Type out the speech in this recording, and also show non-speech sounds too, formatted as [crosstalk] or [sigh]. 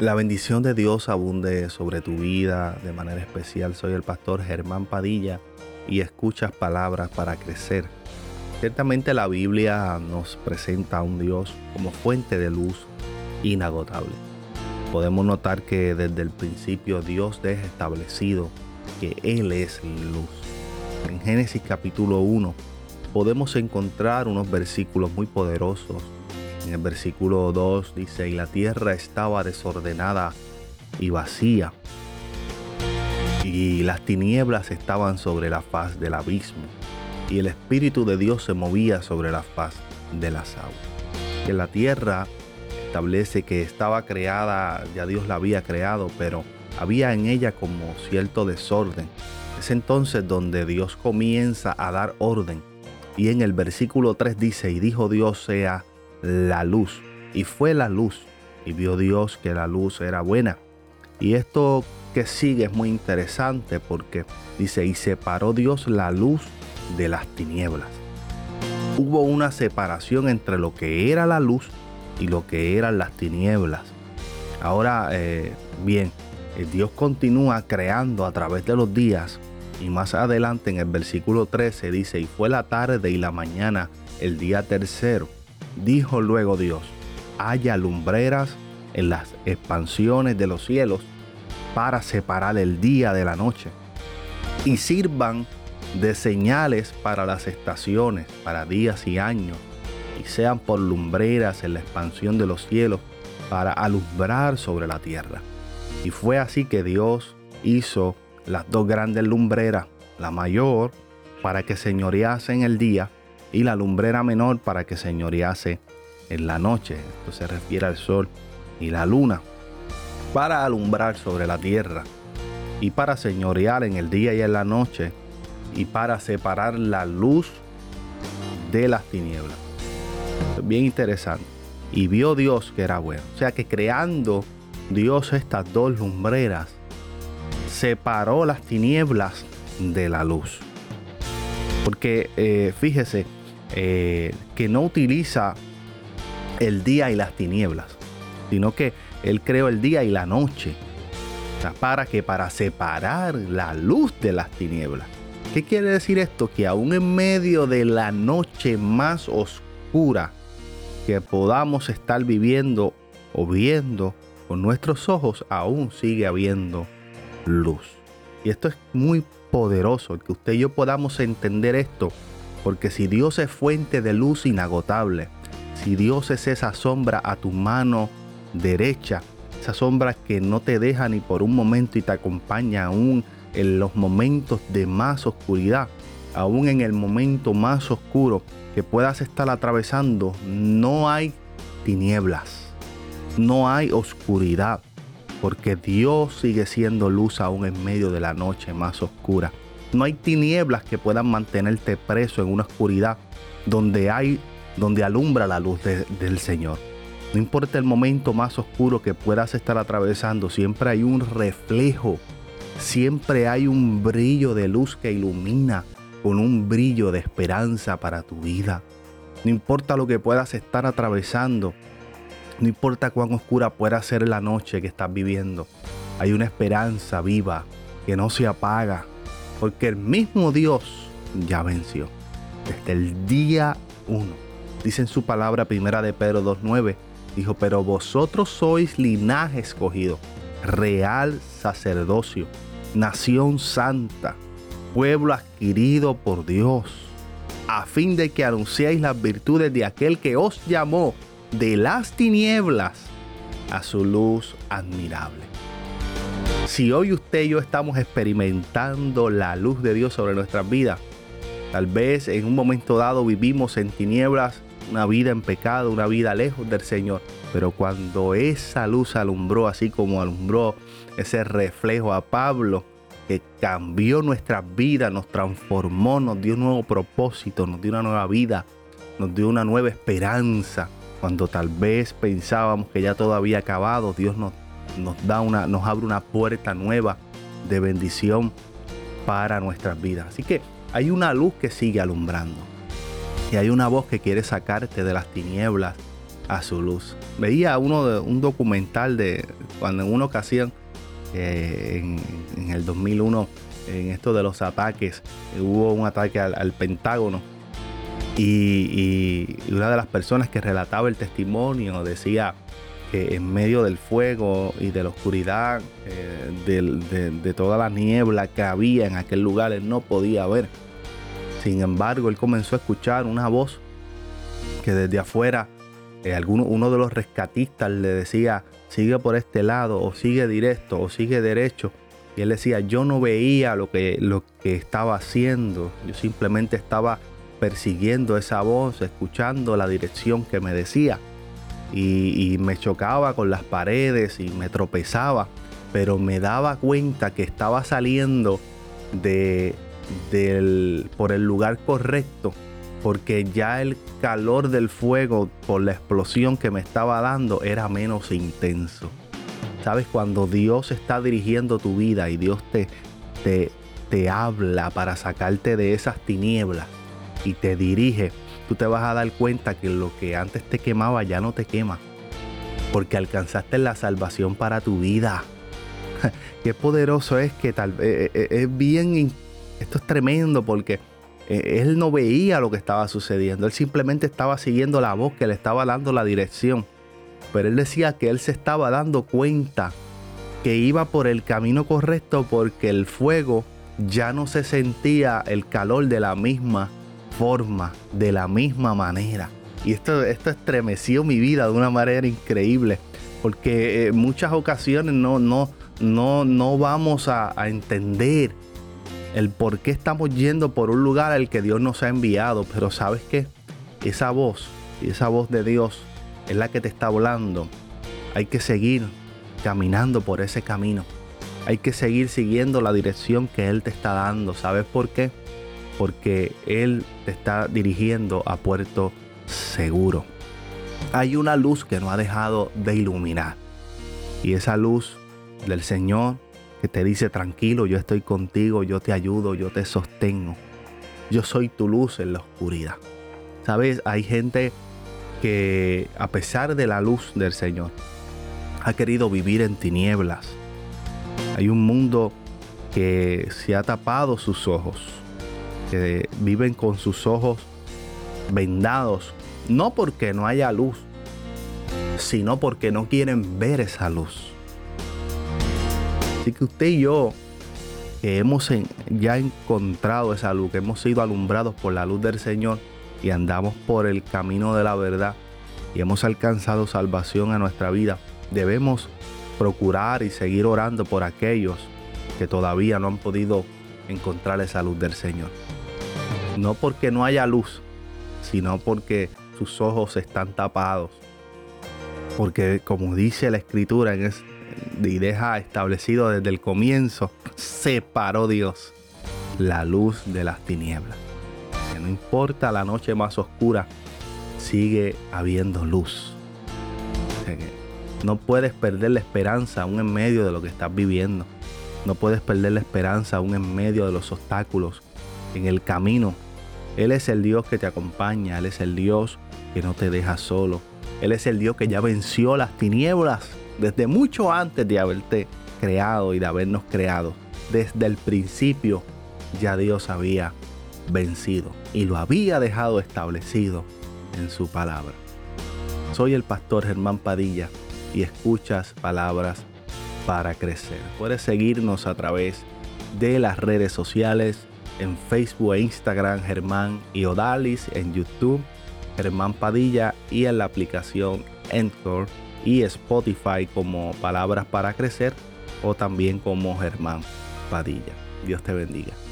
La bendición de Dios abunde sobre tu vida de manera especial. Soy el pastor Germán Padilla y escuchas palabras para crecer. Ciertamente la Biblia nos presenta a un Dios como fuente de luz inagotable. Podemos notar que desde el principio Dios deja establecido que Él es luz. En Génesis capítulo 1 podemos encontrar unos versículos muy poderosos en el versículo 2 dice, y la tierra estaba desordenada y vacía, y las tinieblas estaban sobre la faz del abismo, y el Espíritu de Dios se movía sobre la faz de las aguas. Que la tierra establece que estaba creada, ya Dios la había creado, pero había en ella como cierto desorden. Es entonces donde Dios comienza a dar orden. Y en el versículo 3 dice, y dijo Dios sea la luz. Y fue la luz. Y vio Dios que la luz era buena. Y esto que sigue es muy interesante porque dice, y separó Dios la luz de las tinieblas. Hubo una separación entre lo que era la luz y lo que eran las tinieblas. Ahora, eh, bien, eh, Dios continúa creando a través de los días y más adelante en el versículo 13 dice, y fue la tarde y la mañana el día tercero. Dijo luego Dios, haya lumbreras en las expansiones de los cielos para separar el día de la noche y sirvan de señales para las estaciones, para días y años, y sean por lumbreras en la expansión de los cielos para alumbrar sobre la tierra. Y fue así que Dios hizo las dos grandes lumbreras, la mayor para que señorease el día y la lumbrera menor para que señorease en la noche. Esto se refiere al sol y la luna para alumbrar sobre la tierra y para señorear en el día y en la noche y para separar la luz de las tinieblas. bien interesante. Y vio Dios que era bueno. O sea que creando Dios estas dos lumbreras, separó las tinieblas de la luz. Porque eh, fíjese, eh, que no utiliza el día y las tinieblas, sino que Él creó el día y la noche. para que para separar la luz de las tinieblas. ¿Qué quiere decir esto? Que aún en medio de la noche más oscura que podamos estar viviendo o viendo con nuestros ojos, aún sigue habiendo luz. Y esto es muy poderoso, que usted y yo podamos entender esto porque si Dios es fuente de luz inagotable, si Dios es esa sombra a tu mano derecha, esa sombra que no te deja ni por un momento y te acompaña aún en los momentos de más oscuridad, aún en el momento más oscuro que puedas estar atravesando, no hay tinieblas, no hay oscuridad, porque Dios sigue siendo luz aún en medio de la noche más oscura. No hay tinieblas que puedan mantenerte preso en una oscuridad donde hay, donde alumbra la luz del Señor. No importa el momento más oscuro que puedas estar atravesando, siempre hay un reflejo, siempre hay un brillo de luz que ilumina con un brillo de esperanza para tu vida. No importa lo que puedas estar atravesando, no importa cuán oscura pueda ser la noche que estás viviendo, hay una esperanza viva que no se apaga, porque el mismo Dios ya venció. Desde el día 1. Dice en su palabra primera de Pedro 2.9. Dijo, pero vosotros sois linaje escogido, real sacerdocio, nación santa, pueblo adquirido por Dios, a fin de que anunciéis las virtudes de aquel que os llamó de las tinieblas a su luz admirable. Si hoy usted y yo estamos experimentando la luz de Dios sobre nuestras vidas, tal vez en un momento dado vivimos en tinieblas, una vida en pecado, una vida lejos del Señor, pero cuando esa luz alumbró, así como alumbró ese reflejo a Pablo, que cambió nuestra vida, nos transformó, nos dio un nuevo propósito, nos dio una nueva vida, nos dio una nueva esperanza. Cuando tal vez pensábamos que ya todo había acabado, Dios nos nos da una, nos abre una puerta nueva de bendición para nuestras vidas. Así que hay una luz que sigue alumbrando. Y hay una voz que quiere sacarte de las tinieblas a su luz. Veía uno de, un documental de cuando en una ocasión, eh, en, el 2001, en esto de los ataques, hubo un ataque al, Pentágono y, una de las personas que relataba el testimonio decía que en medio del fuego y de la oscuridad, eh, de, toda la niebla que había en aquel lugar, él no podía ver. Sin embargo, él comenzó a escuchar una voz que desde afuera, eh, alguno, uno de los rescatistas le decía, sigue por este lado, o sigue directo, o sigue derecho. Y él decía, yo no veía lo que, lo que estaba haciendo, yo simplemente estaba persiguiendo esa voz, escuchando la dirección que me decía y, me chocaba con las paredes y me tropezaba, pero me daba cuenta que estaba saliendo de, del, por el lugar correcto, porque ya el calor del fuego por la explosión que me estaba dando era menos intenso. Sabes, cuando Dios está dirigiendo tu vida y Dios te, te, te habla para sacarte de esas tinieblas y te dirige, tú te vas a dar cuenta que lo que antes te quemaba ya no te quema. Porque alcanzaste la salvación para tu vida. [laughs] Qué poderoso es que tal vez eh, eh, es bien, esto es tremendo porque eh, él no veía lo que estaba sucediendo, él simplemente estaba siguiendo la voz que le estaba dando la dirección. Pero él decía que él se estaba dando cuenta que iba por el camino correcto porque el fuego ya no se sentía el calor de la misma de la misma manera. Y esto, esto estremeció mi vida de una manera increíble, porque en muchas ocasiones no, no, no, no vamos a, entender el por qué estamos yendo por un lugar al que Dios nos ha enviado, pero sabes que esa voz, esa voz de Dios es la que te está hablando. Hay que seguir caminando por ese camino. Hay que seguir siguiendo la dirección que Él te está dando. ¿Sabes por qué? Porque Él te está dirigiendo a puerto seguro. Hay una luz que no ha dejado de iluminar. Y esa luz del Señor que te dice tranquilo, yo estoy contigo, yo te ayudo, yo te sostengo. Yo soy tu luz en la oscuridad. Sabes, hay gente que a pesar de la luz del Señor ha querido vivir en tinieblas. Hay un mundo que se ha tapado sus ojos que viven con sus ojos vendados, no porque no haya luz, sino porque no quieren ver esa luz. Así que usted y yo, que hemos ya encontrado esa luz, que hemos sido alumbrados por la luz del Señor y andamos por el camino de la verdad y hemos alcanzado salvación a nuestra vida, debemos procurar y seguir orando por aquellos que todavía no han podido encontrar esa luz del Señor no porque no haya luz, sino porque sus ojos están tapados. Porque como dice la escritura y deja establecido desde el comienzo, separó Dios la luz de las tinieblas. Que no importa la noche más oscura, sigue habiendo luz. no puedes perder la esperanza aún en medio de lo que estás viviendo. No puedes perder la esperanza aún en medio de los obstáculos en el camino él es el Dios que te acompaña, Él es el Dios que no te deja solo. Él es el Dios que ya venció las tinieblas desde mucho antes de haberte creado y de habernos creado. Desde el principio ya Dios había vencido y lo había dejado establecido en su palabra. Soy el pastor Germán Padilla y escuchas palabras para crecer. Puedes seguirnos a través de las redes sociales en Facebook e Instagram Germán y Odalis, en YouTube Germán Padilla y en la aplicación Encore y Spotify como Palabras para Crecer o también como Germán Padilla. Dios te bendiga.